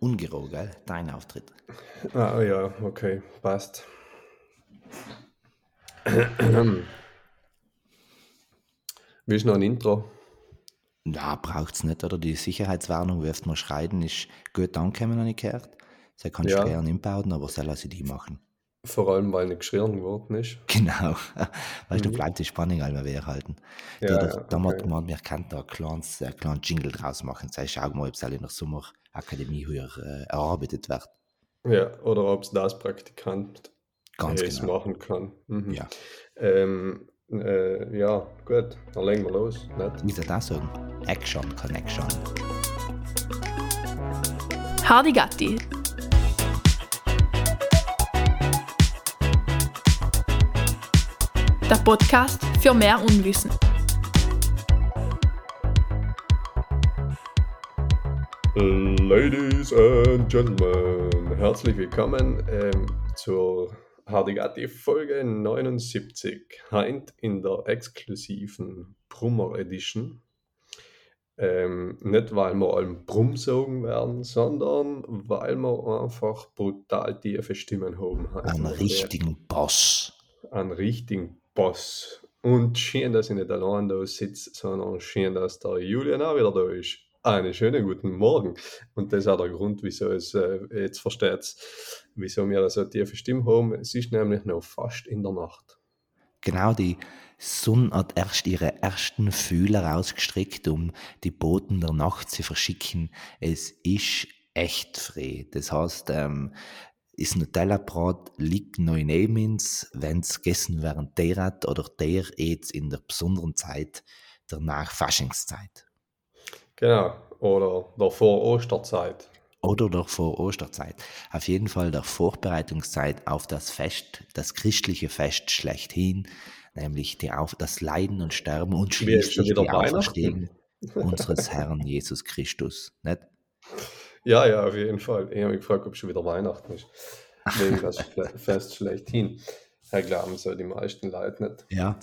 Ungero, gell? Dein Auftritt. Ah ja, okay, passt. Willst du noch ein Intro? Ja, braucht es nicht, oder? Die Sicherheitswarnung, wie oft man schreien, ist gut angekommen, habe ich gehört. Sie kannst du Ja, gerne inbauen, aber sie lassen die machen. Vor allem, weil nicht geschrien geworden ist. Genau. Weißt du, Mhm. bleibt die Spannung einmal wir halten. Die Ja, ja, damals okay. gemeint, wir könnten da ein kleines, ein kleines Jingle draus machen. Sei, schau mal, ob es in der Sommerakademie höher äh, erarbeitet wird. Ja, oder ob es das Praktikant Ganz es genau. machen kann. Mhm. Ja. Ähm, äh, ja, gut, dann legen wir los. Nicht? Wie soll das sagen? Action, Connection. Hardy Gatti. Der Podcast für mehr Unwissen. Ladies and Gentlemen, herzlich willkommen ähm, zur Hardigati Folge 79. Heint in der exklusiven Brummer Edition. Ähm, nicht weil wir allem Brumm sagen werden, sondern weil wir einfach brutal tiefe Stimmen haben. Einen richtigen Boss. einen richtigen Boss. Und schön, dass ich nicht allein da sitze, sondern schön, dass der Julian auch wieder da ist. Einen schönen guten Morgen. Und das ist auch der Grund, wieso es, äh, jetzt versteht wieso wir so tiefe Stimme haben. Es ist nämlich noch fast in der Nacht. Genau, die Sonne hat erst ihre ersten Fühler ausgestreckt, um die Boten der Nacht zu verschicken. Es ist echt frei. Das heißt, ähm, das Nutella-Brot liegt neu neben uns, wenn es gegessen werden der hat oder der jetzt in der besonderen Zeit der Nachfaschingszeit. Genau. Oder der Vor-Osterzeit. Oder doch vor Osterzeit. Auf jeden Fall der Vorbereitungszeit auf das Fest, das christliche Fest schlechthin, nämlich die auf, das Leiden und Sterben und schließlich die Auferstehung unseres Herrn Jesus Christus. Nicht? Ja, ja, auf jeden Fall. Ich habe mich gefragt, ob schon wieder Weihnachten ist. Wegen das Fest schlechthin. Ja, glauben so die meisten Leute nicht. Ja.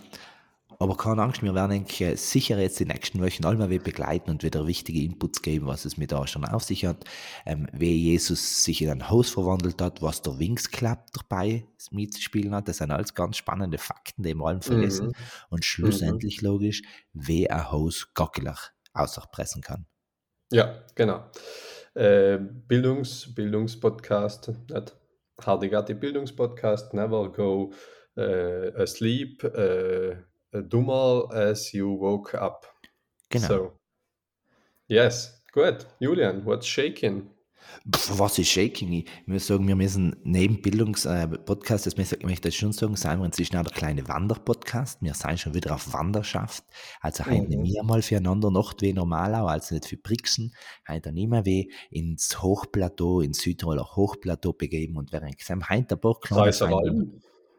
Aber keine Angst, wir werden denke ich, sicher jetzt die nächsten Wochen alle mal wieder begleiten und wieder wichtige Inputs geben, was es mit da schon auf sich hat, ähm, wie Jesus sich in ein Haus verwandelt hat, was der Wings Club dabei mitzuspielen hat. Das sind alles ganz spannende Fakten, die wir allen vergessen. Mhm. Und schlussendlich logisch, wie ein Haus Gockelach auspressen kann. Ja, genau. Äh, Bildungs, Bildungspodcast, nicht Hardigati Bildungspodcast, never go äh, asleep, eh, äh, dummer as you woke up. Genau. So, yes, good. Julian, what's shaking? Pff, was ist Shaking? Ich muss sagen, wir müssen neben Bildungspodcast, das möchte ich schon sagen, sind wir inzwischen auch der kleine Wanderpodcast. Wir sind schon wieder auf Wanderschaft. Also heute Mhm. mehr mal füreinander Nacht wie normal auch, also nicht für Brixen. Heute nicht mehr wie ins Hochplateau, ins Südtiroler Hochplateau begeben und während gesehen, heute ein paar kleine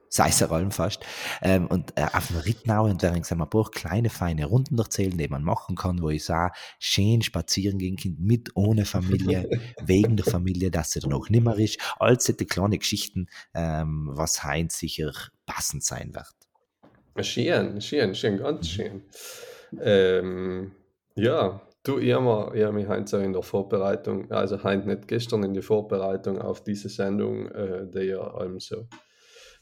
Seiseralm fast. Ähm, und äh, auf dem Rittnau und ein paar kleine, feine Runden erzählen, die man machen kann, wo ich sage, schön spazieren gehen kann, mit, ohne Familie, wegen der Familie, dass sie dann auch nimmer ist. All solche kleine Geschichten, ähm, was Heinz sicher passend sein wird. Schön, schön, schön, ganz schön. Ähm, ja, du, ich habe hab mich heute so in der Vorbereitung, also heute nicht gestern in die Vorbereitung auf diese Sendung, äh, die ja allem so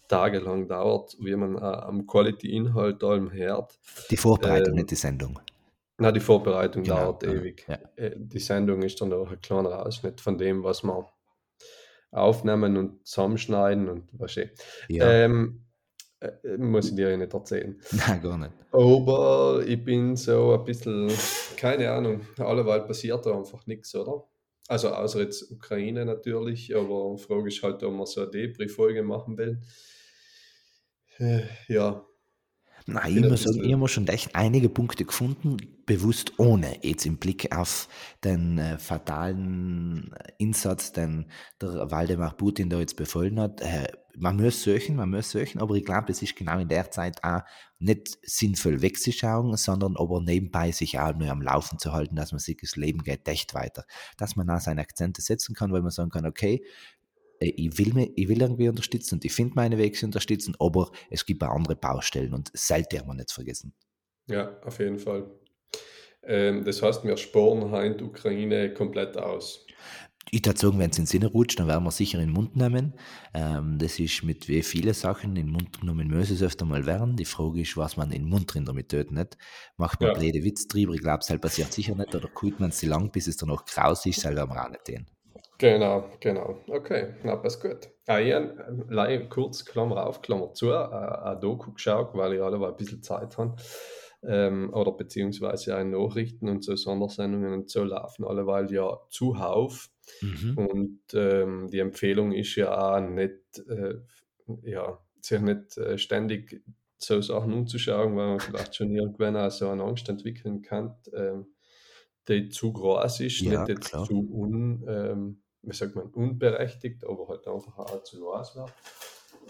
tagelang dauert, wie man äh, am Quality-Inhalt allem hört. Die Vorbereitung, Ähm, nicht die Sendung. Na, die Vorbereitung Genau, dauert ja, ewig. ja. Äh, Die Sendung ist dann auch ein kleiner Ausschnitt von dem, was wir aufnehmen und zusammenschneiden und was ich. Ja, Ähm, äh, muss ich dir ja nicht erzählen. nein, gar nicht. Aber ich bin so ein bisschen, keine Ahnung, alleweil passiert da einfach nichts, oder? Also außer jetzt Ukraine natürlich, aber die Frage ist halt, ob man so eine Debris-Folge machen will. Äh, Ja, Nein, ich muss sagen, ich habe schon echt einige Punkte gefunden, bewusst ohne jetzt im Blick auf den äh, fatalen äh, Einsatz, den der Waldemar Putin da jetzt befohlen hat. Äh, man muss suchen, man muss suchen, aber ich glaube, es ist genau in der Zeit auch nicht sinnvoll wegzuschauen, sondern aber nebenbei sich auch nur am Laufen zu halten, dass man sich das Leben geht echt weiter. Dass man auch seine Akzente setzen kann, weil man sagen kann, okay, ich will, mich, ich will irgendwie unterstützen und ich finde meine Wege zu unterstützen, aber es gibt auch andere Baustellen und sollte man nicht vergessen. ja, auf jeden Fall. Ähm, das heißt, wir sparen heute die Ukraine komplett aus. Ich würde sagen, wenn es in den Sinne rutscht, dann werden wir sicher in den Mund nehmen. Ähm, das ist mit wie viele Sachen, in den Mund genommen müssen es öfter mal werden. Die Frage ist, was man in den Mund drin damit tut. Nicht? Macht man Ja. blöde Witz drüber, ich glaube, es passiert sicher nicht. Oder kalt man es so lang, bis es dann noch kraus ist, werden wir auch nicht tun. Genau, genau. Okay, na, passt gut. Ah, ich habe ähm, kurz, Klammer auf, Klammer zu, äh, ein Doku geschaut, weil ich alle ein bisschen Zeit habe. Ähm, oder beziehungsweise auch Nachrichten und so Sondersendungen und so laufen alleweil ja zuhauf. Mhm. Und ähm, die Empfehlung ist ja auch nicht, äh, ja, sich nicht äh, ständig so Sachen umzuschauen, weil man vielleicht schon irgendwann auch so eine Angst entwickeln kann, ähm, die zu groß ist, Ja, nicht jetzt klar. zu un, ähm, wie sagt man, unberechtigt, aber halt einfach auch zu groß wird.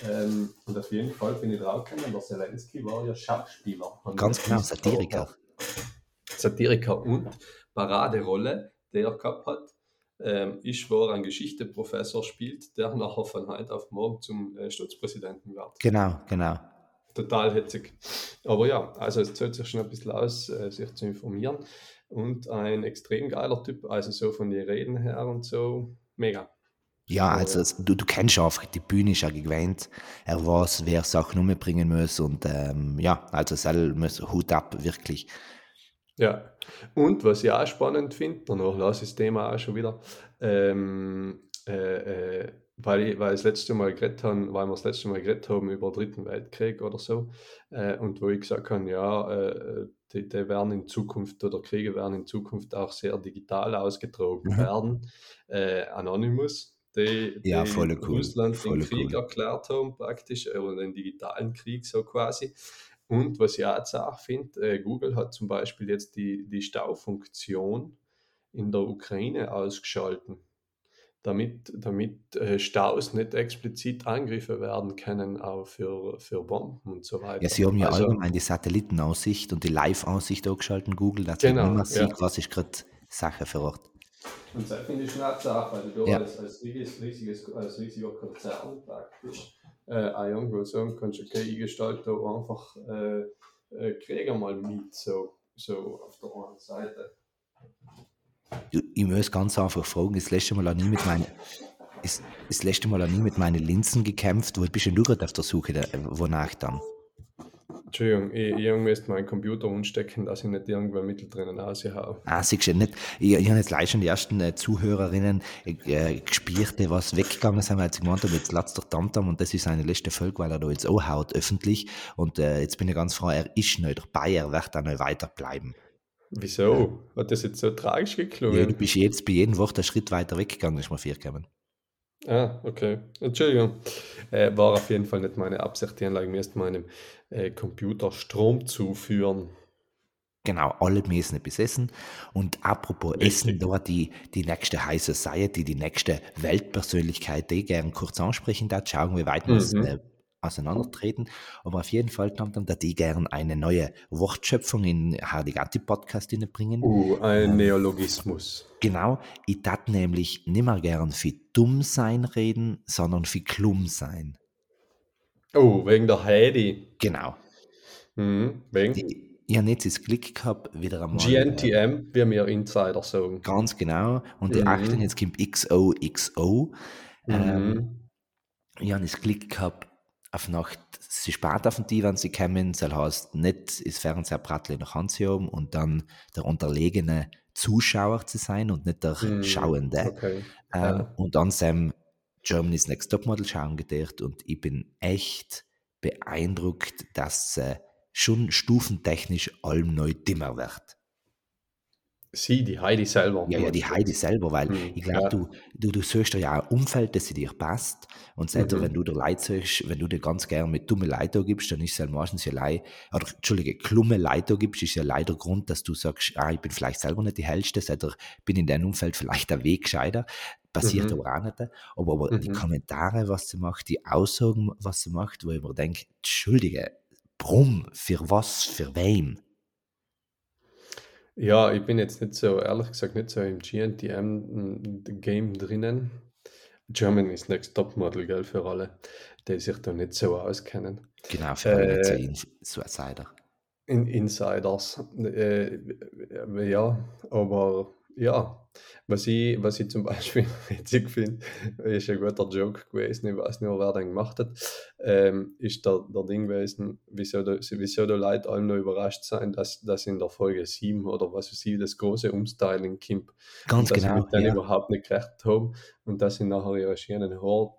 Ähm, und auf jeden Fall bin ich draufgekommen, der Zelensky war ja Schauspieler. Und Ganz genau, Satiriker. Satiriker und Paraderolle, die er gehabt hat, ähm, ist, wo er einen Geschichteprofessor spielt, der nachher von heute auf morgen zum äh, Staatspräsidenten wird. Genau, genau. Total hetzig. Aber ja, also es zahlt sich schon ein bisschen aus, äh, sich zu informieren. Und ein extrem geiler Typ, also so von den Reden her und so, mega. Ja, also du, du kennst einfach, die Bühne ist ja gewähnt. Er weiß, wer Sachen umbringen muss und ähm, ja, also Sel muss Hut ab, wirklich. Ja, und was ich auch spannend finde, danach lasse ich das Thema auch schon wieder, ähm, äh, äh, weil, ich, weil das letzte Mal geredet haben, weil wir das letzte Mal geredet haben über den Dritten Weltkrieg oder so, äh, und wo ich gesagt habe, ja, äh, die, die werden in Zukunft oder Kriege werden in Zukunft auch sehr digital ausgetragen Mhm. werden. Äh, Anonymous, die, die Ja, cool, Russland voll den Krieg cool. erklärt haben, praktisch, oder den digitalen Krieg so quasi. Und was ich auch jetzt auch finde, äh, Google hat zum Beispiel jetzt die, die Staufunktion in der Ukraine ausgeschalten, damit, damit äh, Staus nicht explizit angegriffen werden können, auch für, für Bomben und so weiter. Ja, sie haben ja also, allgemein die Satellitenaussicht und die Live-Aussicht angeschaltet, Google, dass genau, mehr ja. sieht, was ist gerade Sache vor Ort. Und das finde ich schon auch Sache, weil du Ja. als, als, riesiges, riesiges, als riesiger Konzern praktisch äh, auch irgendwo sagen kannst, okay, ich gestalte da einfach äh, äh, Krieger mal mit, so, so auf der einen Seite. Du, ich muss ganz einfach fragen, das letzte Mal auch nie mit meinen, ist, das letzte Mal auch nie mit meinen Linsen gekämpft, wo bist denn du gerade auf der Suche, da, wonach dann? Entschuldigung, ich, ich müsste meinen Computer umstecken, dass ich nicht irgendwo Mittel drinnen raushaue. Ah, siehst du nicht. Ich, ich habe jetzt gleich schon die ersten äh, Zuhörerinnen äh, gespielt, die was weggegangen sind, weil sie gemeint haben, jetzt lasst der Tamtam und das ist seine letzte Folge, weil er da jetzt auch haut, öffentlich. Und äh, jetzt bin ich ganz froh, er ist nicht dabei, er wird auch noch weiterbleiben. Wieso? Hat das jetzt so tragisch Ja, geklungen? du bist jetzt bei jedem Wort einen Schritt weiter weggegangen, ist mir vier gekommen. Ah, okay. Entschuldigung. Äh, war auf jeden Fall nicht meine Absicht. Die Anlage müsste meinem äh, Computer Strom zuführen. Genau, alle müssen etwas essen. Und apropos Essen, Richtig. da die, die nächste High Society, die nächste Weltpersönlichkeit, die ich gerne kurz ansprechen darf, schauen, wie weit wir es Mhm. äh, auseinandertreten. Aber auf jeden Fall, Tamtam, da die gerne eine neue Wortschöpfung in Hardigati Podcast bringen. Uh, ein Neologismus. Genau, ich tat nämlich nimmer gern für dumm sein reden, sondern für klum sein. Oh, wegen der Heidi. Genau. Mhm. Wegen Die, ich habe jetzt das Glück gehabt, wieder einmal. äh, GNTM, wie wir Insider sagen. Ganz genau. Und die Mhm. achten, jetzt kommt XOXO. Ähm, Mhm. ich habe das Glück gehabt, auf Nacht, sie spart auf den Divan, sie kommen, das heißt, nicht Fernsehapparat in der Hand zu haben und dann der unterlegene Zuschauer zu sein und nicht der Mhm. Schauende. Okay. Ähm, Ja. Und dann Sam Germany's Next Topmodel schauen gedacht und ich bin echt beeindruckt, dass äh, schon stufentechnisch allem neu dimmer wird. Sie, die Heidi selber. Ja, ja, die Heidi selber, weil Mhm, ich glaube, ja. du, du, du suchst ja ein Umfeld, das dir passt. Und selbst Mhm. wenn du dir Leute suchst, wenn du dir ganz gern mit dumme Leute gibst, dann ist es ja meistens ja lei, oder Entschuldige, klumme Leute gibst, ist ja leider Grund, dass du sagst, ah, ich bin vielleicht selber nicht die hellste, sondern bin in deinem Umfeld vielleicht ein Weg gescheiter. Passiert Mhm. aber auch nicht. Aber, aber die Mhm. Kommentare, was sie macht, die Aussagen, was sie macht, wo ich mir denke, Entschuldige, Brumm, für was, für wem? Ja, ich bin jetzt nicht so, ehrlich gesagt, nicht so im GNTM-Game drinnen. Germany's Next Topmodel, gell, für alle, die sich da nicht so auskennen. Genau, für alle Äh, nicht so Suicider. In Insiders. Äh, ja, aber Ja, was ich, was ich zum Beispiel witzig finde, ist ein guter Joke gewesen, ich weiß nicht, wer den gemacht hat, ähm, ist der, der Ding gewesen, wieso da Leute allem noch überrascht sein, dass, dass in der Folge 7 oder was weiß ich, das große Umstyling kommt. Ganz dass genau. sie mit Ja. überhaupt nicht gerechnet haben und dass sie nachher ihre schönen Haare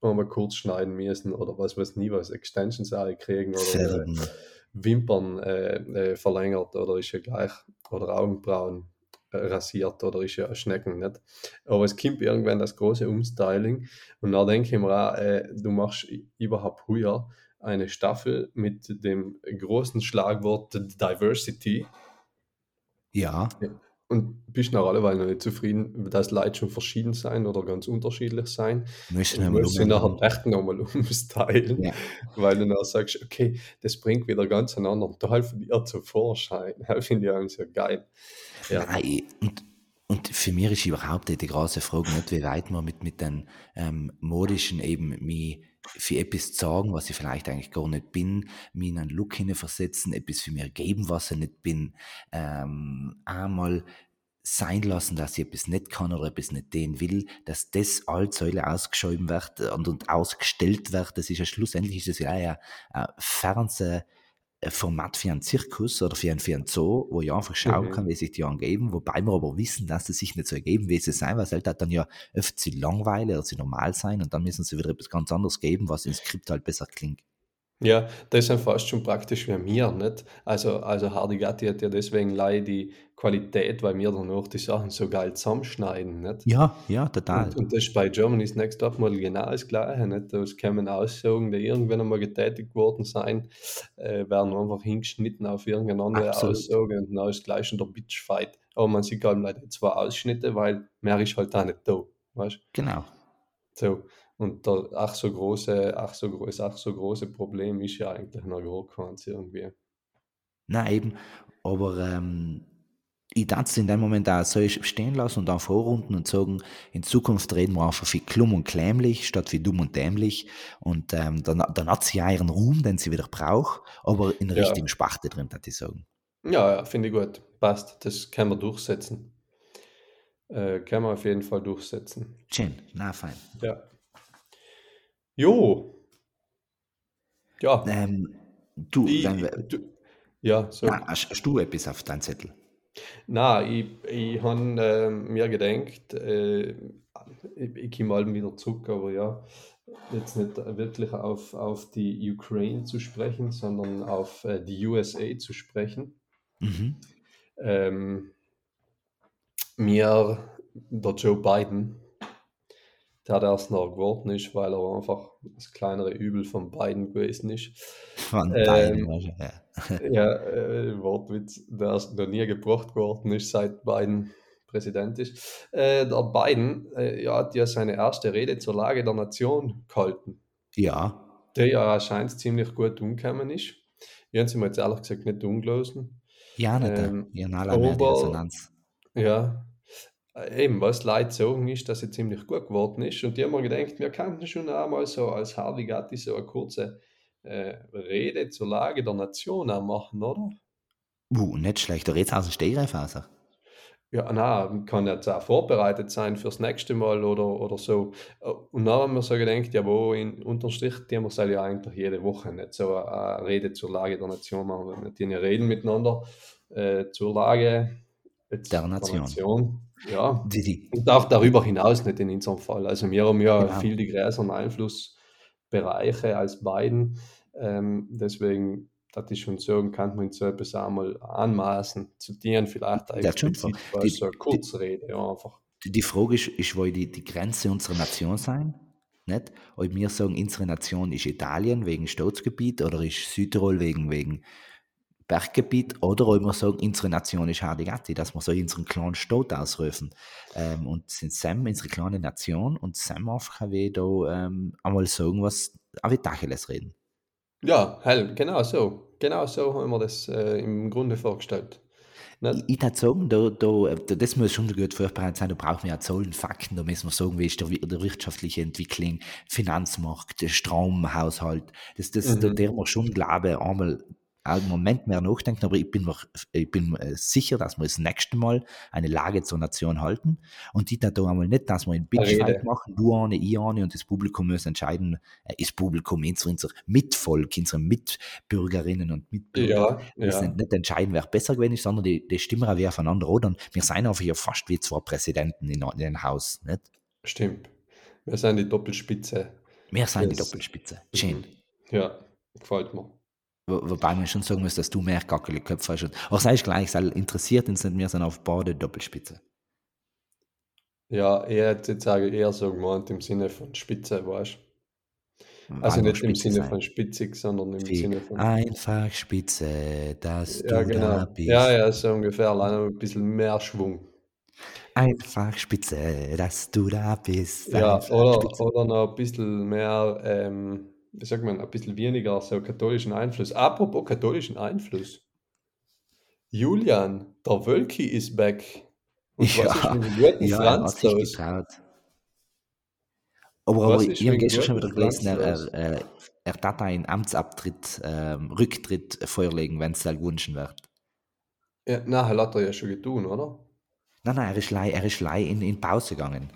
einmal kurz schneiden müssen oder was weiß nie was, Extensions auch kriegen oder Färben. Wimpern äh, äh, verlängert oder ist ja gleich oder Augenbrauen äh, rasiert oder ist ja Schnecken nicht. Aber es kommt irgendwann das große Umstyling und da denke ich mir auch, äh, du machst überhaupt früher eine Staffel mit dem großen Schlagwort Diversity Ja, und bist nach alleweil noch nicht zufrieden, dass Leute schon verschieden sein oder ganz unterschiedlich sein. müssen Und du musst sie nachher echt nochmal umstylen, Ja. weil du dann sagst, okay, das bringt wieder ganz einen anderen Teil von dir zum Vorschein. Das finde ich eigentlich so geil. Ja, Nein, und, und für mich ist überhaupt die große Frage nicht, wie weit man mit, mit den ähm, modischen eben mich für etwas sagen, was ich vielleicht eigentlich gar nicht bin, mich in einen Look versetzen, etwas für mir geben, was ich nicht bin, ähm, einmal sein lassen, dass ich etwas nicht kann oder etwas nicht den will, dass das all Säule ausgeschrieben wird und, und ausgestellt wird, das ist ja schlussendlich ist das ja ein, ein Fernseh Format für einen Zirkus oder für einen, für einen Zoo, wo ich einfach schauen Mhm. kann, wie sich die angeben, wobei wir aber wissen, dass sie sich nicht so ergeben, wie sie sein, weil es halt dann ja oft zu langweilig oder zu normal sein und dann müssen sie wieder etwas ganz anderes geben, was im Skript halt besser klingt. Ja, das ist fast schon praktisch wie mir, nicht? Also, also Hardy Gatti hat ja deswegen leider die Qualität, weil wir danach die Sachen so geil zusammenschneiden, nicht? Ja, ja, total. Und, und das ist bei Germany's Next Top Model genau das Gleiche. Nicht? Da kämen Aussagen, die irgendwann einmal getätigt worden sein, äh, werden einfach hingeschnitten auf irgendeine andere Absolut. Aussage und dann ist gleich schon der Bitchfight. Aber man sieht halt leider zwei Ausschnitte, weil mehr ist halt auch nicht da. Weißt? Genau. So. Und der ach so große, ach so groß, ach so große Problem ist ja eigentlich noch gar keins irgendwie. Nein, eben, aber ähm, ich darf es in dem Moment auch so stehen lassen und dann vorrunden und sagen, in Zukunft reden wir einfach wie klumm und klämlich statt wie dumm und dämlich. Und ähm, dann, dann hat sie ja ihren Ruhm, den sie wieder braucht, aber in der Ja. richtigen Sparte drin, würde ich sagen. Ja, ja, finde ich gut. Passt. Das können wir durchsetzen. Äh, können wir auf jeden Fall durchsetzen. Schön, na fein. Ja. Jo. Ja. Ähm, du, Ich, wenn wir, du, ja, so. na, hast, du etwas auf deinem Zettel? Na, ich, ich habe äh, mir gedacht, äh, ich, ich komme mal wieder zurück, aber ja, jetzt nicht wirklich auf, auf die Ukraine zu sprechen, sondern auf äh, die USA zu sprechen. Mhm. Ähm, mir, der Joe Biden, der hat erst noch geworden ist, weil er einfach das kleinere Übel von Biden gewesen ist. Von Ähm, deinem, ja. Ja, äh, Wortwitz, der ist noch nie gebracht worden ist, seit Biden Präsident ist. Äh, der Biden äh, ja, hat ja seine erste Rede zur Lage der Nation gehalten, ja, der ja anscheinend ziemlich gut umgekommen ist. Ich habe sie mir jetzt ehrlich gesagt nicht umgelesen. ja, nicht. Ähm, ja, nein, aber- Resonanz. Ja, äh, eben, was Leute sagen ist, dass er ziemlich gut geworden ist. Und die haben mir gedacht, wir könnten schon einmal so als Harvey Gatti so eine kurze äh, Rede zur Lage der Nation auch machen, oder? Uh, nicht schlecht. Du redest aus dem Stegreif raus. Ja, na, kann jetzt auch vorbereitet sein fürs nächste Mal oder, oder so. Und dann haben wir so gedacht, ja, wo in unterm Strich, die haben wir ja eigentlich jede Woche nicht so eine, Rede zur Lage der Nation machen. Wir die reden miteinander äh, zur Lage jetzt Der Nation. Ja, Die, die, und auch darüber hinaus nicht in unserem Fall. Also wir haben ja Genau. viel die größeren Einflussbereiche als beiden. Ähm, deswegen, das ist schon so, kann man so etwas einmal anmaßen, zu dienen vielleicht explizit Die- so eine Kurzrede, ja, einfach. die, Frage ist, ist, wo die, die Grenze unserer Nation sein? Nicht? Ob wir sagen, unsere Nation ist Italien wegen Staatsgebiet oder ist Südtirol wegen, wegen Berggebiet oder ob wir sagen, unsere Nation ist Hardigatti, dass wir so unseren kleinen Staat ausrufen. Ähm, und sind Sam unsere kleine Nation und Sam einfach wie da ähm, einmal sagen, was auch wie Tacheles reden. Ja, hell, genau so. Genau so haben wir das äh, im Grunde vorgestellt. Ich, Nicht? ich würde sagen, da, da, das muss schon gut vorbereitet sein. Da brauchen wir ja Zahlen, Fakten. Da müssen wir sagen, wie ist der, der wirtschaftliche Entwicklung, Finanzmarkt, Stromhaushalt. Das, das, Da Mhm. der wir schon glauben, einmal einen Moment mehr nachdenken, aber ich bin, mir, ich bin äh, sicher, dass wir das nächste Mal eine Lage zur Nation halten und die da einmal nicht, dass wir einen Bitchfight machen, du eine, ich eine und das Publikum muss entscheiden, äh, ist Publikum, unser, Mitvolk, unsere Mitbürgerinnen und Mitbürger, ja, ja. nicht entscheiden, wer besser gewesen ist, sondern die, die stimmen auch wie aufeinander oder wir sind einfach hier fast wie zwei Präsidenten in, in einem Haus, nicht? Stimmt. Wir sind die Doppelspitze. Wir sind die Doppelspitze. Schön. Mhm. Ja, gefällt mir. Wo, wobei man schon sagen muss, dass du mehr gackele Köpfe hast. Auch sei ich gleich, sei interessiert nicht mehr, sondern auf Bade Doppelspitze. Ja, er hat jetzt eher so gemeint im Sinne von Spitze, weißt du? Also nicht im Sinne sein. von spitzig, sondern im Wie Sinne von. Einfach Spitze, dass ja, du genau. da bist. Ja, ja, so ungefähr. Leider ein bisschen mehr Schwung. Einfach Spitze, dass du da bist. Ja, oder, Spitze. oder noch ein bisschen mehr, ähm, wie sagt man, ein bisschen weniger so katholischen Einfluss. Apropos katholischen Einfluss. Julian, der Wölki ist back. Und was ist Ja, mit dem guten ja, Franz los? Aber, aber ich habe gestern schon wieder gelesen, er, er, er, er tat einen Amtsabtritt, ähm, Rücktritt vorlegen, wenn es wünschen wird. Ja, na, hat er ja schon getan, oder? Nein, nein, er ist lei, er ist lei in, in Pause gegangen.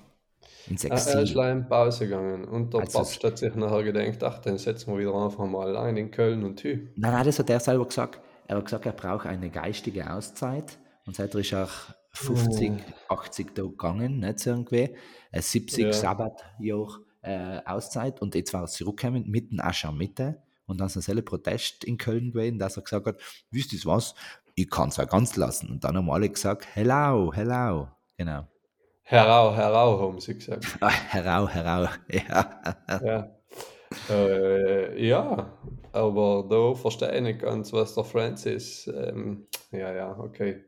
Ins Ah, Er ist Exil. leider in Pause gegangen und der Also, Papst hat sich nachher gedacht, ach, dann setzen wir wieder einfach mal allein in Köln und hü. Nein, nein, das hat er selber gesagt. Er hat gesagt, er braucht eine geistige Auszeit. Und seitdem ist er 50, Oh. 80 Tage gegangen, nicht so irgendwie. Äh, 70 Ja, Sabbatjahr äh, Auszeit. Und jetzt war er zurückgekommen, mitten Aschermitte. Und dann ist ein selber Protest in Köln gewesen, dass er gesagt hat, wisst ihr was, ich kann es auch ganz lassen. Und dann haben alle gesagt, hello, hello. Genau. Herau, herau, haben sie gesagt. Ah, herau, herau. Ja. Ja. Äh, ja, aber da verstehe ich nicht ganz, was der Francis. Ähm, ja, ja, okay.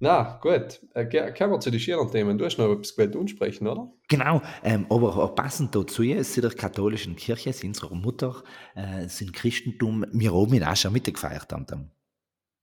Na, gut. Äh, kommen wir zu den schieren Themen. Du hast noch etwas gewollt ansprechen, oder? Genau, ähm, aber auch passend dazu, in der katholischen Kirche, ist unsere Mutter, äh, sind Christentum, wir oben in Aschermitte gefeiert haben.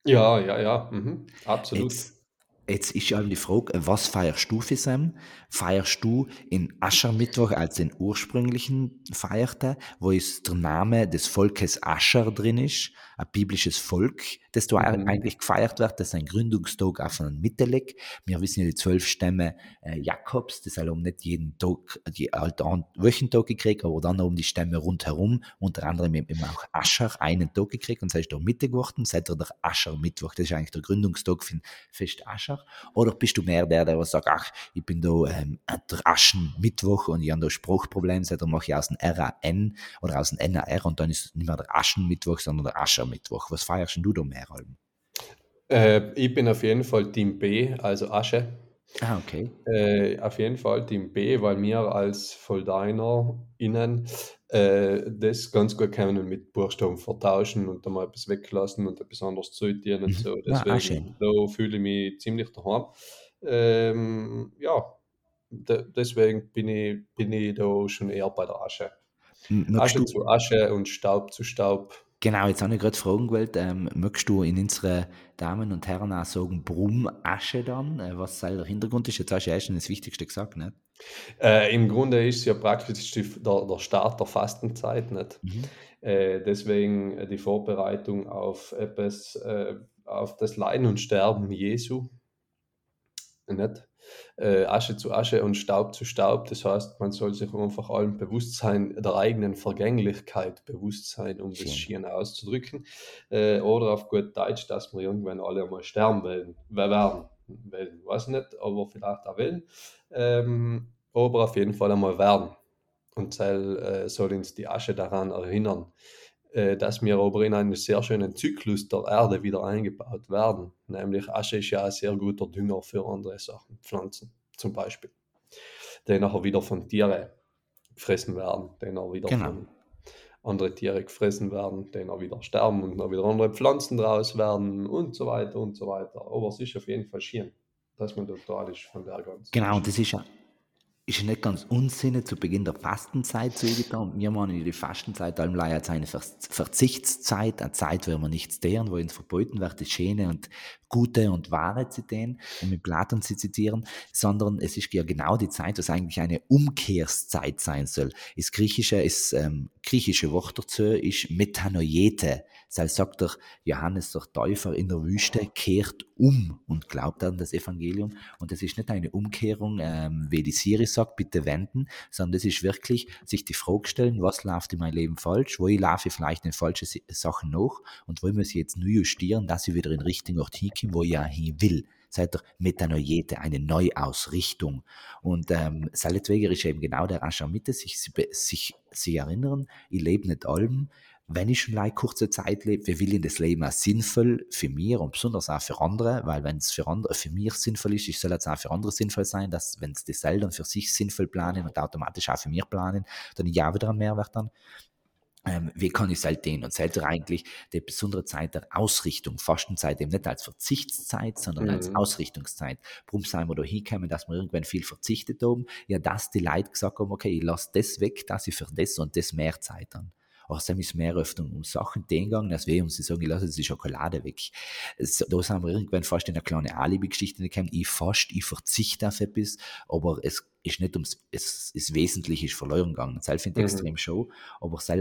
Ja, ja, ja, mhm, absolut. Jetzt, jetzt ist ja die Frage, was feierst du für Sam? Feierst du in Aschermittwoch als den ursprünglichen feierte, wo ist der Name des Volkes Ascher drin ist, ein biblisches Volk, das da Mhm. eigentlich gefeiert wird, das ist ein Gründungstag auf einen Mittelig. Wir wissen ja die zwölf Stämme äh, Jakobs, das haben nicht jeden Tag, die halt an Wochentag gekriegt, aber dann um die Stämme rundherum, unter anderem eben auch Ascher einen Tag gekriegt und das ist der Mittag geworden, seit der Ascher Mittwoch, das ist eigentlich der Gründungstag für den Fest Ascher. Oder bist du mehr der, der sagt, ach, ich bin da ähm, der Aschenmittwoch und ich habe da Spruchproblem, seit mache ich aus dem RAN oder aus dem NAR und dann ist es nicht mehr der Aschenmittwoch, sondern der Aschermittwoch. Was feierst denn du da mehr? Alben? Äh, ich bin auf jeden Fall Team B, also Asche. Ah, okay. Äh, auf jeden Fall Team B, weil wir als VollDiner-Innen äh, das ganz gut können mit Buchstaben vertauschen und da mal etwas weglassen und etwas anderes zuitieren und Mhm. so. Ah, Deswegen, da fühle ich mich ziemlich daheim. Ähm, ja, de deswegen bin ich, bin ich da schon eher bei der Asche. M- Möchtest Asche du, zu Asche und Staub zu Staub. Genau, jetzt habe ich gerade fragen gewollt, ähm, möchtest du in unsere Damen und Herren auch sagen, Brumm-Asche dann, äh, was sei der Hintergrund ist? Jetzt hast du ja schon das Wichtigste gesagt, nicht? Äh, Im Grunde ist es ja praktisch der, der Start der Fastenzeit, nicht? Mhm. Äh, deswegen äh, die Vorbereitung auf etwas, äh, auf das Leiden und Sterben Jesu, nicht? Äh, Asche zu Asche und Staub zu Staub. Das heißt, man soll sich einfach allem bewusst sein, der eigenen Vergänglichkeit bewusst sein, um das Schön. schieren auszudrücken. Äh, oder auf gut Deutsch, dass wir irgendwann alle einmal sterben werden. Wer werden? Werden, weiß nicht, aber vielleicht auch will. Ähm, aber auf jeden Fall einmal werden. Und soll, äh, soll uns die Asche daran erinnern, dass wir aber in einen sehr schönen Zyklus der Erde wieder eingebaut werden. Nämlich Asche ist ja ein sehr guter Dünger für andere Sachen, Pflanzen zum Beispiel, die nachher wieder von Tieren gefressen werden, die nachher wieder Genau. von anderen Tieren gefressen werden, die nachher wieder sterben und dann wieder andere Pflanzen draus werden und so weiter und so weiter. Aber es ist auf jeden Fall schön, dass man total ist von der ganzen Genau, das ist ja ist nicht ganz unsinnig zu Beginn der Fastenzeit zugetan. Wir meinen die Fastenzeit allem eine Ver Verzichtszeit, eine Zeit, wo wir nichts tun, wo uns verboten wird, das Schöne und Gute und Wahre zu tun, um mit Platon zu zitieren, sondern es ist ja genau die Zeit, was eigentlich eine Umkehrszeit sein soll. Das Griechische ist ähm, griechische Wort dazu ist Metanoiete. Das sagt der Johannes der Täufer in der Wüste, kehrt um und glaubt an das Evangelium. Und das ist nicht eine Umkehrung, ähm, wie die Siri sagt, bitte wenden, sondern das ist wirklich sich die Frage stellen, was läuft in meinem Leben falsch, wo ich laufe vielleicht in falsche Sachen nach und wo muss ich jetzt nur justieren, dass ich wieder in Richtung Ort hinkomme, wo ich ja hin will seid der Metanoiete, eine Neuausrichtung. Und ähm, Saletweger ist eben genau der Aschamite, sich, sich, sich erinnern, ich lebe nicht allem, wenn ich schon eine kurze Zeit lebe, wie will ich das Leben auch sinnvoll für mich und besonders auch für andere, weil wenn es für andere, für mich sinnvoll ist, ich soll es auch für andere sinnvoll sein, dass wenn es die selber für sich sinnvoll planen und automatisch auch für mich planen, dann auch wieder einen Mehrwert dann ähm, wie kann ich es halt den? Und seid eigentlich die besondere Zeit der Ausrichtung, Fastenzeit eben nicht als Verzichtszeit, sondern mhm. als Ausrichtungszeit. Warum sind wir da hingekommen, dass wir irgendwann viel verzichtet haben? Ja, dass die Leute gesagt haben, okay, ich lasse das weg, dass ich für das und das mehr Zeit habe. Auch sie ist mehr öfter um Sachen den gegangen, als wir, um sie sagen, ich lasse jetzt die Schokolade weg. Da sind wir irgendwann fast in eine kleine Alibi-Geschichte gekommen. Ich fast, ich verzichte auf etwas, aber es ist nicht ums, es ist wesentlich ist verloren gegangen. Das finde ich mhm. extrem schon, aber es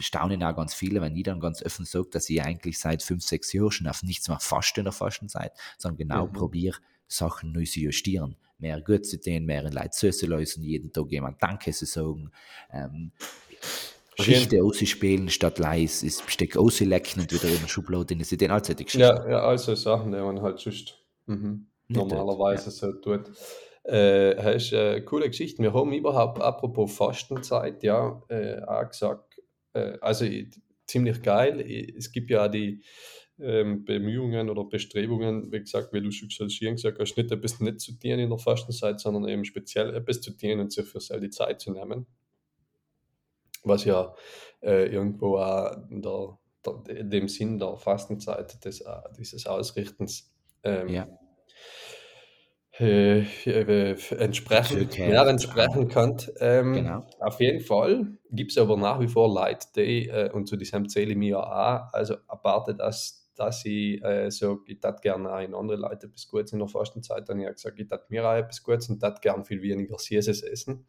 staunen auch ganz viele, wenn ich dann ganz offen sage, dass ich eigentlich seit fünf, sechs Jahren schon auf nichts mehr fast in der Fastenzeit, sondern genau mhm. probiere, Sachen neu zu justieren. Mehr gut zu tun, mehr in Leute zu lösen, jeden Tag jemand Danke zu sagen. Ähm, Geschichte ausspielen statt leis, ist Besteck auslecken und wieder in der Schublade, das sind den allzeitig Geschichten. Ja, ja, also Sachen, die man halt sonst mhm, normalerweise ja. so tut. Äh, hast äh, coole Geschichten. Wir haben überhaupt, apropos Fastenzeit, ja, äh, auch gesagt, äh, also ziemlich geil. Es gibt ja auch die ähm, Bemühungen oder Bestrebungen, wie gesagt, wie du schon gesagt hast, nicht etwas nicht zu tun in der Fastenzeit, sondern eben speziell etwas zu tun und sich für sich die Zeit zu nehmen. Was ja äh, irgendwo auch in, der, der, dem Sinn der Fastenzeit des, äh, dieses Ausrichtens ähm, ja äh, äh, entsprechend, mehr entsprechen kann. Ähm, genau. Auf jeden Fall gibt es aber nach wie vor Leute, die, äh, und zu diesem zähle ich mir auch, also aparte, dass, dass ich äh, so, ich hätte gerne auch in andere Leute etwas Gutes in der Fastenzeit, dann habe ich gesagt, ich hätte mir auch etwas Gutes und hätte gerne viel weniger CSS essen,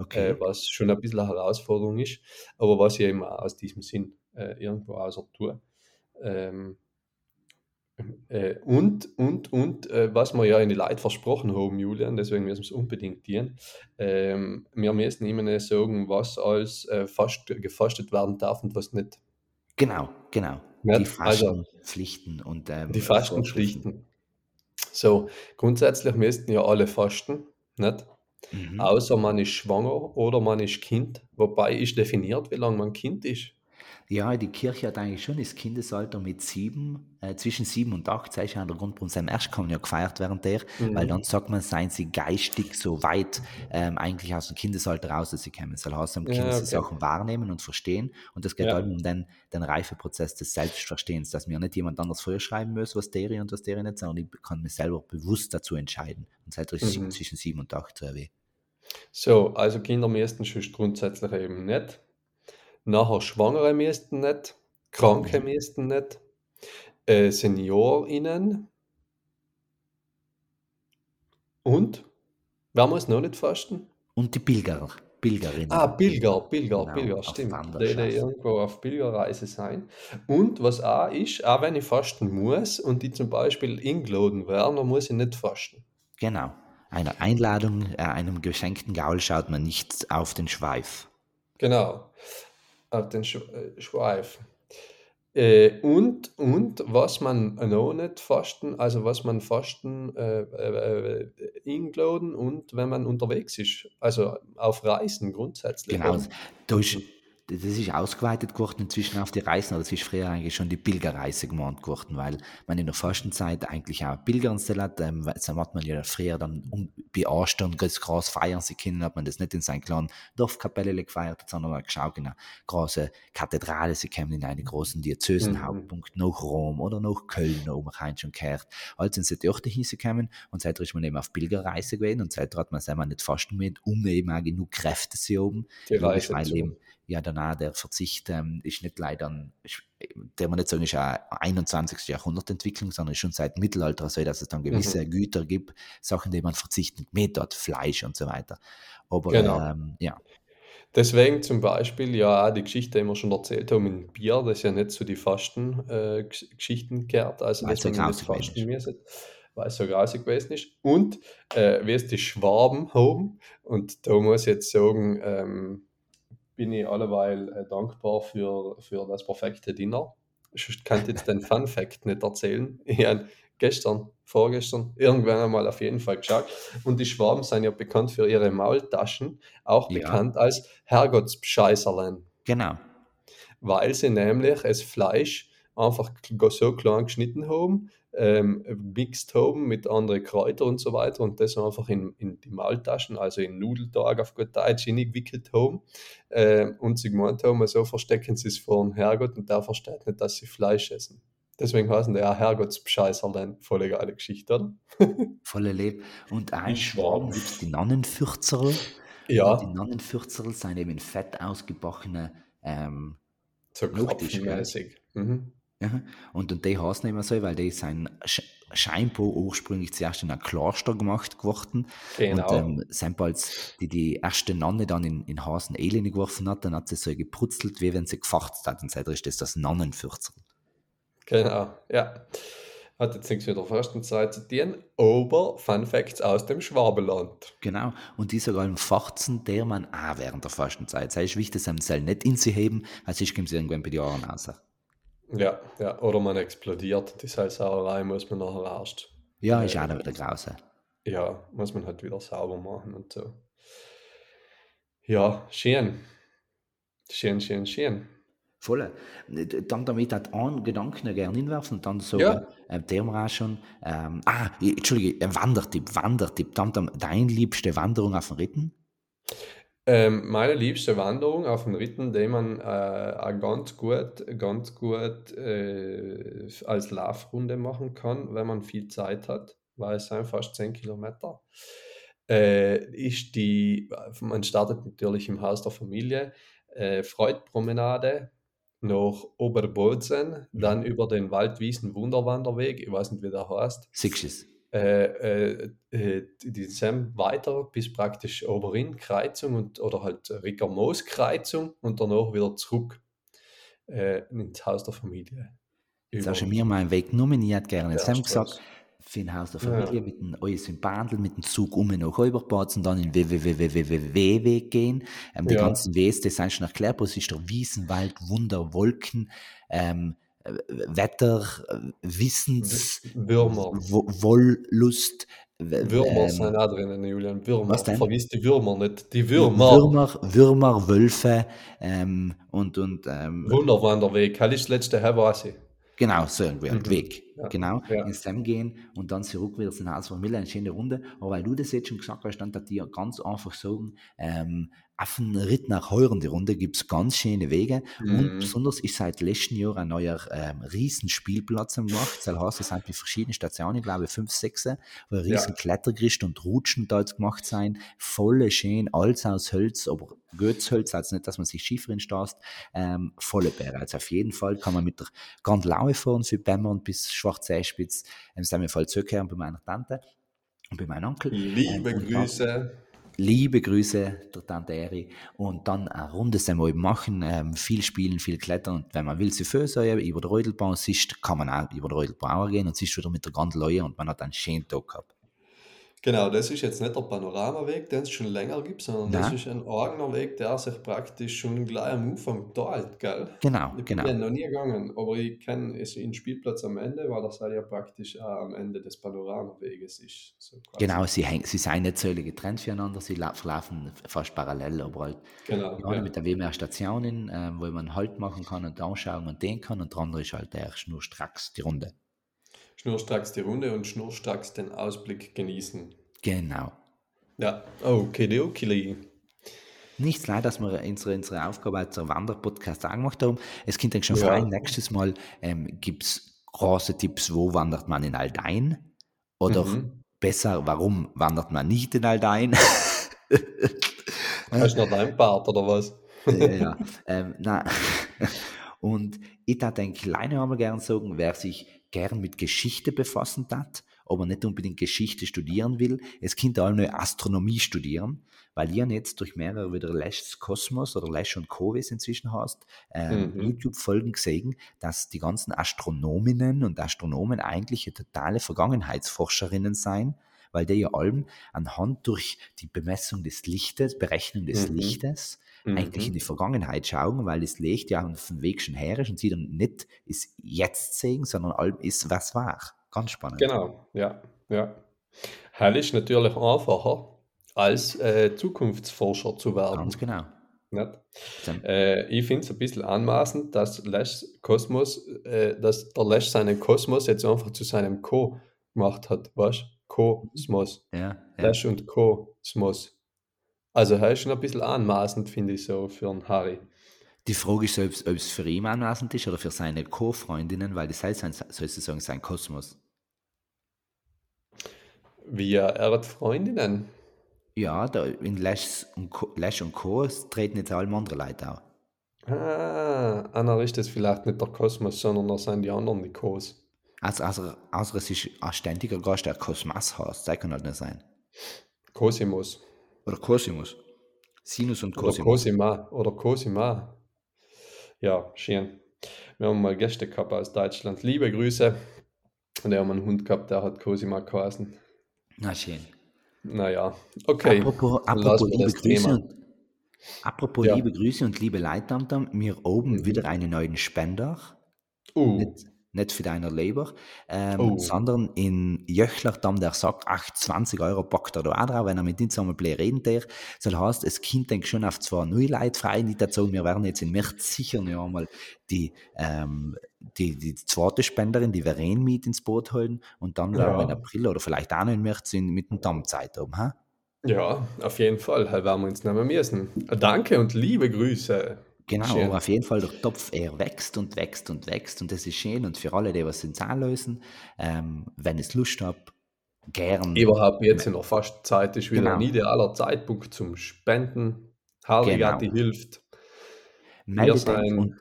okay. äh, was schon ein bisschen eine Herausforderung ist, aber was ich eben aus diesem Sinn äh, irgendwo außer tue. Ähm, äh, und, und, und, äh, was wir ja in die Leute versprochen haben, Julian, deswegen müssen wir es unbedingt tun. Ähm, wir müssen immer sagen, was als äh, fast gefastet werden darf und was nicht. Genau, genau. Nicht? Die Fastenpflichten also, und ähm, die Fastenpflichten. So, grundsätzlich müssten ja alle fasten, nicht? Mhm. Außer man ist schwanger oder man ist Kind, wobei ist definiert, wie lange man Kind ist. Ja, die Kirche hat eigentlich schon das Kindesalter mit sieben, äh, zwischen sieben und acht, sei an der Grundbrunst seinem Erstkommen ja gefeiert während der, mhm. weil dann sagt man, seien sie geistig so weit ähm, eigentlich aus dem Kindesalter raus, dass sie kommen. Das heißt, am Kind ja, okay. Sachen wahrnehmen und verstehen und das geht ja. halt um den, den Reifeprozess des Selbstverstehens, dass mir nicht jemand anders vorschreiben muss, was der und was der nicht, sondern ich kann mir selber bewusst dazu entscheiden. Und seit ist mhm. zwischen sieben und acht zu erwähnen. So, also Kinder müssten schon grundsätzlich eben nicht Nachher Schwangere müssten nicht, Kranke mhm. müssten nicht, äh, SeniorInnen und wer muss noch nicht fasten? Und die Pilger, Pilgerinnen. Ah, Pilger, Pilger, genau, Pilger, stimmt. Die, die irgendwo auf Pilgerreise sein. Und was auch ist, auch wenn ich fasten muss und die zum Beispiel ingeladen werden, dann muss ich nicht fasten. Genau. Einer Einladung, äh, einem geschenkten Gaul schaut man nicht auf den Schweif. Genau auf den äh, Schweif. Äh, und, und was man noch nicht fasten, also was man fasten äh, äh, und wenn man unterwegs ist, also auf Reisen grundsätzlich. Genau, da ist, das ist ausgeweitet geworden inzwischen auf die Reisen, aber das ist früher eigentlich schon die Pilgerreise gemacht geworden, weil man in der Fastenzeit eigentlich auch pilgern soll. Ähm, das hat man ja früher dann um, bei Ostern ganz groß feiern sie können, hat man das nicht in seinen kleinen Dorfkapelle gefeiert, sondern man geschaut in eine große Kathedrale, sie kommen in einen großen Diözesenhauptpunkt mhm. nach Rom oder nach Köln, man rein schon gehört. Als sind sie dort hingekommen und seitdem ist man eben auf Pilgerreise gewesen und seitdem hat man selber nicht fasten mit, um eben auch genug Kräfte zu haben, weil eben ja danach der Verzicht ähm, ist nicht leider, der man nicht sagen, ist eine 21. Jahrhundertentwicklung, sondern ist schon seit Mittelalter so, dass es dann gewisse mhm. Güter gibt, Sachen, die man verzichten mit dort, Fleisch und so weiter. Aber genau. ähm, ja. Deswegen zum Beispiel, ja, die Geschichte, die wir schon erzählt haben, in Bier, das ist ja nicht so die Fasten-Geschichten gehört, also dass man nicht fasten ist. müssen, weil es so grausig gewesen ist. Und äh, wie es die Schwaben haben, und da muss ich jetzt sagen, ähm, bin ich alleweil äh, dankbar für, für das perfekte Dinner. Ich kann jetzt den Fun Fact nicht erzählen. Ich habe gestern, vorgestern, irgendwann einmal auf jeden Fall geschaut. Und die Schwaben sind ja bekannt für ihre Maultaschen, auch Ja. bekannt als Herrgottsbescheißerlein, Genau. weil sie nämlich das Fleisch einfach so klein geschnitten haben, ähm, mixed haben mit anderen Kräutern und so weiter und das einfach in, in die Maultaschen, also in Nudeltag auf gut Deutsch, hineingewickelt haben ähm, und sie gemeint haben, so verstecken sie es vor dem Herrgott und der versteht nicht, dass sie Fleisch essen. Deswegen heißen die auch Herrgottsbescheißerlein. Voll geile Geschichte, oder? Volle Leben. Und auch in Die Schwaben Schwaben. gibt es die Nonnenfürzerl. Und die Ja, Nonnenfürzerl sind eben in fett ausgebackene ähm, so gell? krapfenmäßig. Mhm. Ja. und, und die heißen immer so, weil die sind sch scheinbar ursprünglich zuerst in einem Kloster gemacht geworden. Genau. Und ähm, sind als die die erste Nonne dann in, in Hasen Elend geworfen hat, dann hat sie so geprutzelt, wie wenn sie gefacht hat. Und seitdem ist das das Nonnenfürzerl. Genau, ja. Hat jetzt nichts mit der Fastenzeit zu tun, aber Fun Facts aus dem Schwabenland. Genau. Und die sogar im Fachten, der man auch während der Fastenzeit. Es ist wichtig, dass sie nicht in sich heben, weil sonst kommen sie irgendwann bei den Jahren raus. Ja, ja, oder man explodiert. Die Salzsauerei muss man nachher erst. Ja, Äh, ist auch noch wieder grausen. Ja, muss man halt wieder sauber machen und so. Ja, schön. Schön, schön, schön. Voll. Dann damit hat einen Gedanken gerne hinwerfen und dann sagen, Ja. äh, der auch schon, ähm, ah, Entschuldige, ein Wandertipp, Wandertipp. Dann, dann dein liebste Wanderung auf dem Ritten? Ähm, meine liebste Wanderung auf den Ritten, die man äh, ganz gut, ganz gut äh, als Laufrunde machen kann, wenn man viel Zeit hat, weil es sind fast 10 Kilometer, äh, ist die, man startet natürlich im Haus der Familie, äh, Freudpromenade nach Oberbozen, dann über den Waldwiesen-Wunderwanderweg, ich weiß nicht, wie der heißt, es? Äh, äh, äh, die sind weiter bis praktisch Oberin Kreuzung und oder halt Rickermoos Kreuzung und danach wieder zurück äh, ins Haus der Familie. Jetzt Über hast du mir meinen Weg genommen, ich hätte gerne jetzt haben gesagt, für ein Haus der Ja. Familie mit dem alles im Bandel, mit dem Zug um nach Oberplatz und dann in www.weg gehen. Ähm, die Ja. ganzen Ws, das sind schon erklärt, es ist der Wiesenwald, Wunder, Wolken, ähm, äh, Wetter, Wissens, Würmer. Wo- Wollust, Würmer ähm, sind auch drinnen, Julian. Würmer. was denn? Vergiss die Würmer nicht. Die Würmer. Würmer, Würmer, Wölfe ähm, und, und ähm, Wunderwanderweg. Das ist das letzte ich. Genau, so irgendwie, ein Mhm. Weg. Ja, Genau, ja. ins Sam gehen und dann zurück wieder zum Haus von Miller, eine schöne Runde. Aber weil du das jetzt schon gesagt hast, dann hat dir ganz einfach sagen, ähm, auf dem Ritt nach Heuren die Runde gibt es ganz schöne Wege und Mhm. besonders ist seit letztem Jahr ein neuer ähm, Riesenspielplatz am heißt, es sind bei verschiedenen Stationen, ich glaube fünf, sechs, wo ein Ja. riesen Klettergerüst und Rutschen dort gemacht sein. Volle schön, alles aus Holz, aber gutes Holz, also nicht, dass man sich schief stößt. Ähm, volle Bäre. Also auf jeden Fall kann man mit der Gandlaue fahren, für Bämmern bis Schwarzeispitz. Ähm, sind wir voll zurückkehren bei meiner Tante und bei meinem Onkel. Liebe Ähm, und Grüße. Liebe Grüße der Tante Eri. Und dann eine Runde sind wir eben machen, ähm, viel spielen, viel klettern. Und wenn man will, sie Föse über den Reudelbau siehst, kann man auch über den Reudelbau gehen und siehst wieder mit der Gondel und man hat einen schönen Tag gehabt. Genau, das ist jetzt nicht der Panoramaweg, den es schon länger gibt, sondern das Nein. ist ein eigener Weg, der sich praktisch schon gleich am Anfang teilt, gell? Genau, Ich bin genau. ja noch nie gegangen, aber ich kenne es in Spielplatz am Ende, weil das halt ja praktisch auch am Ende des Panoramaweges ist. So. Genau, sie, häng, sie sind nicht so getrennt voneinander, sie la- verlaufen fast parallel, aber halt Genau, ja. mit der WMR Stationen, ähm, wo man Halt machen kann und anschauen und den kann und der andere ist halt der schnurstracks die Runde. Schnurstracks die Runde und schnurstracks den Ausblick genießen. Genau. Ja, okay, okay. Nichts leid, dass wir unsere, unsere Aufgabe als Wanderpodcast auch gemacht haben. Es könnte eigentlich schon Ja. fragen, nächstes Mal ähm, gibt es große Tipps, wo wandert man in Aldein? Oder Mhm. besser, warum wandert man nicht in Aldein? Hast du noch deinen Part oder was? ja, ja. Ähm, na. Und ich würde einen kleinen einmal gerne sagen, wer sich gern mit Geschichte befassen hat ob er nicht unbedingt Geschichte studieren will. Es könnte auch noch Astronomie studieren, weil ihr jetzt durch mehrere wieder Lash's Kosmos oder Lash und Co., wie es inzwischen heißt, ähm, Mhm. YouTube-Folgen gesehen, dass die ganzen Astronominnen und Astronomen eigentlich eine totale Vergangenheitsforscherinnen seien, weil die ja allem anhand durch die Bemessung des Lichtes, Berechnung des Mhm. Lichtes, eigentlich in Mhm. die Vergangenheit schauen, weil das Licht ja auf dem Weg schon her ist und sie dann nicht ist jetzt sehen, sondern allem ist, was war. Ganz spannend. Genau, ja, ja. Hell ist natürlich einfacher, als äh, Zukunftsforscher zu werden. Ganz genau. Äh, ich finde es ein bisschen anmaßend, dass Lash Kosmos, äh, dass der Lash seinen Kosmos jetzt einfach zu seinem Co gemacht hat, weißt Kosmos. Ja, ja. Lash und Kosmos. Also er ist schon ein bisschen anmaßend, finde ich so, für einen Harry. Die Frage ist, ob es- ob es für ihn anmaßend ist oder für seine Co-Freundinnen, weil das heißt sein, sozusagen sein Kosmos. Wie er, hat Freundinnen. Ja, da in Lash und Co, Lash und Co. treten jetzt alle anderen Leute auch. Ah, einer ist das vielleicht nicht der Kosmos, sondern das sind die anderen die Kos. Also, also, also es ist ein ständiger Gast, der Kosmas heißt. Das kann halt nicht sein. Cosimus. Oder Cosimus. Sinus und Oder Cosimus. Cosima. Oder Cosima. Ja, schön. Wir haben mal Gäste gehabt aus Deutschland. Liebe Grüße. Und wir haben einen Hund gehabt, der hat Cosima geheißen. Na schön. Naja, okay. Apropos, apropos liebe Grüße Thema. und apropos Ja. liebe Grüße und liebe Leute, Tamtam, wir oben Mhm. wieder einen neuen Spender. Uh, Nicht, nicht für deiner Leber, ähm, Oh. sondern in Jöchlerdamm, der sagt, ach, 20 Euro packt er da auch drauf, wenn er mit uns einmal blöd reden der. Das heißt, es kommt dann schon auf zwei neue Leute frei, nicht dazu, wir werden jetzt in März sicher noch einmal die, ähm, die, die zweite Spenderin, die Verena mit ins Boot holen und dann werden wir in Ja. April oder vielleicht auch noch in März in, mit dem Dammzeit um, ha? ja, auf jeden Fall. Da werden wir uns nehmen müssen. Danke und liebe Grüße. Genau, Schön. aber auf jeden Fall der Topf, er wächst und wächst und wächst und das ist schön und für alle, die was ins anlösen, ähm, wenn es Lust habt, gern. Überhaupt jetzt in der Fastzeit ist wieder Genau. ein idealer Zeitpunkt zum Spenden. Hardigati Genau. hilft. Wir und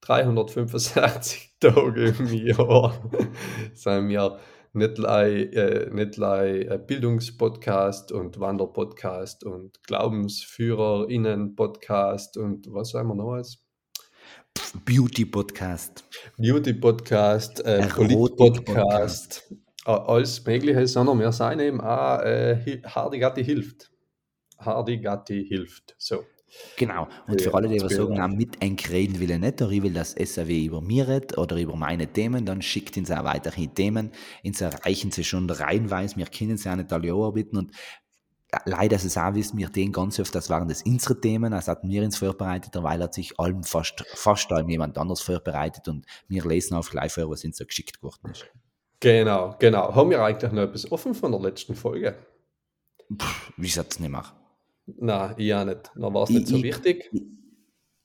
365 Tage im Jahr sind wir nicht äh, nicht Bildungspodcast und Wanderpodcast und GlaubensführerInnen-Podcast und was sagen wir noch als? Beauty-Podcast. Beauty-Podcast, äh. Polit-Podcast, äh, alles Mögliche, sondern wir sind eben auch äh, Hi- Hardigatti hilft. Hardigatti hilft. So. Genau. Und für alle, die das was sagen, na, mit eng reden will ich nicht, oder ich will, dass SAW über mir redet oder über meine Themen, dann schickt uns auch weiterhin Themen. Uns erreichen sie schon reihenweise. Wir können sie auch nicht alle arbeiten und ja, leider ist es auch, wissen wir den ganz oft, das waren das unsere Themen, als hatten wir uns vorbereitet, derweil hat sich allem fast, fast allem jemand anders vorbereitet und wir lesen auf gleich vor, was uns so geschickt worden ist. Genau, genau. Haben wir eigentlich noch etwas offen von der letzten Folge? Pff, wie soll es nicht machen? Nein, ich auch nicht. Dann war es Ich- nicht so ich- wichtig.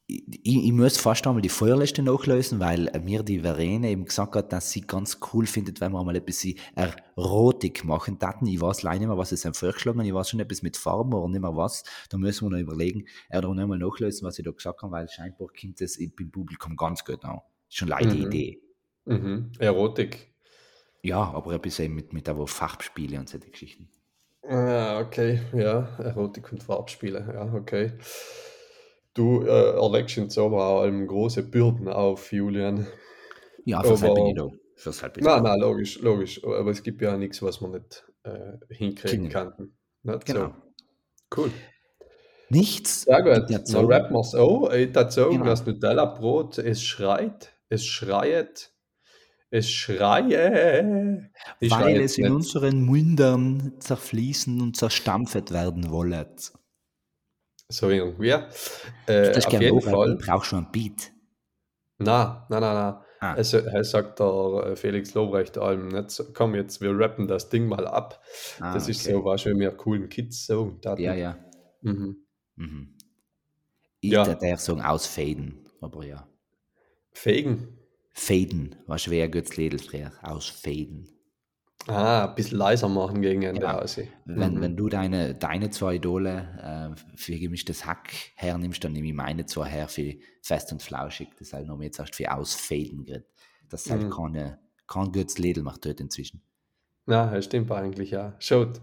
ich, ich muss fast einmal die Feuerliste nachlösen, weil mir die Verene eben gesagt hat, dass sie ganz cool findet, wenn wir mal ein bisschen Erotik machen taten. Ich weiß leider nicht mehr, was es einem vorgeschlagen hat. Ich weiß schon etwas mit Farben oder nicht mehr was. Da müssen wir noch überlegen, äh, oder noch mal nachlösen, was ich da gesagt habe, weil scheinbar kommt das im Publikum ganz gut an. Ist schon leider die Mhm. Idee. Mhm. Erotik. Ja, aber ein bisschen mit, mit aber Farbspiele und solche Geschichten. Ah, okay, ja, Erotik und Farbspiele, ja, okay. Du äh, erlegst jetzt aber auch allem große Bürden auf, Julian. Ja, ich. Fürs halb bin ich Nein, nein, logisch, logisch. Aber es gibt ja nichts, was man nicht äh, hinkriegen Kriegen. kann. Nicht Genau. so. Cool. Nichts. Sehr gut. Dann rappen wir es auch. Ich würde sagen, Genau. das Nutella-Brot, es schreit, es schreit, es schreie. Ich schreie weil jetzt es in nicht. unseren Mündern zerfließen und zerstampft werden wolle. So irgendwie. Äh, Das ist auf jeden Fall. ich brauche schon ein Beat. Nein, nein, nein, nein. Ah. Es, es sagt der äh, Felix Lobrecht allem nicht komm jetzt, wir rappen das Ding mal ab. Ah, das ist okay. so, was wir mehr coolen Kids so. Ja, ja. Mhm. Mhm. Ich Ja. der sagen ausfaden, aber ja. Fegen. Faden, war schwer Götzledel früher. Ausfaden. Ah, ein bisschen leiser machen gegen Ende Ja. aus. Wenn, Mhm. wenn du deine, deine zwei Idole äh, für gemischtes Hack hernimmst, dann nehme ich meine zwei her für fest und flauschig. Das halt noch jetzt erst für ausfaden. Dass es halt Mhm. keine Kein gutes Lädel macht dort inzwischen. Na, das stimmt eigentlich, ja. Schaut.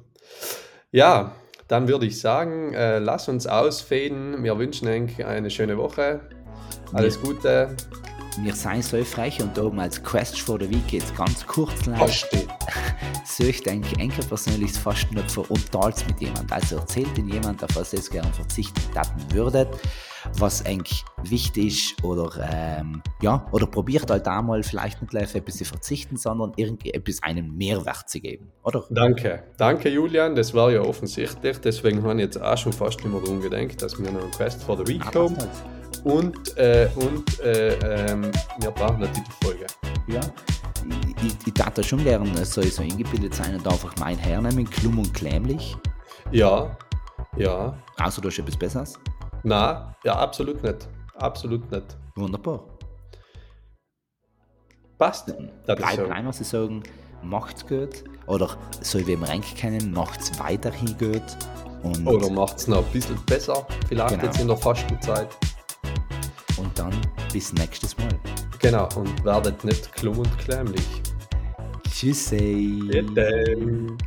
Ja, dann würde ich sagen, äh, lass uns ausfäden. Wir wünschen euch eine schöne Woche. Alles Gute. Wir seien so frech und oben als Quest for the Week jetzt ganz kurz lang. Versteht. Sucht ein Enkel persönliches Fastenopfer und teilt mit jemand. Also erzählt in jemand, auf was ihr gerne verzichten würdet, was eigentlich wichtig ist oder ähm, ja, oder probiert halt einmal vielleicht nicht gleich etwas zu verzichten, sondern irgendetwas einem Mehrwert zu geben, oder? Danke. Danke, Julian. Das war ja offensichtlich. Deswegen habe ich jetzt auch schon fast immer darum gedacht, dass wir noch ein Quest for the Week Ah, haben. Und, äh, und äh, ähm, wir brauchen eine Titelfolge. Ja. Ich, ich, ich darf da schon gerne so, so eingebildet sein und einfach mein hernehmen, klumm und klämlich. Ja, ja. Außer du hast etwas Besseres. Na, ja, absolut nicht. Absolut nicht. Wunderbar. Passt. Das Bleibt so. rein, was ich sagen, macht's gut. Oder so wie wir im Rank kennen, macht's weiterhin gut. Und, Oder macht es noch ein bisschen besser, vielleicht Genau. jetzt in der Fastenzeit. und dann bis nächstes Mal. Genau, und werdet nicht klumm und klämlich. Tschüssi. Dank.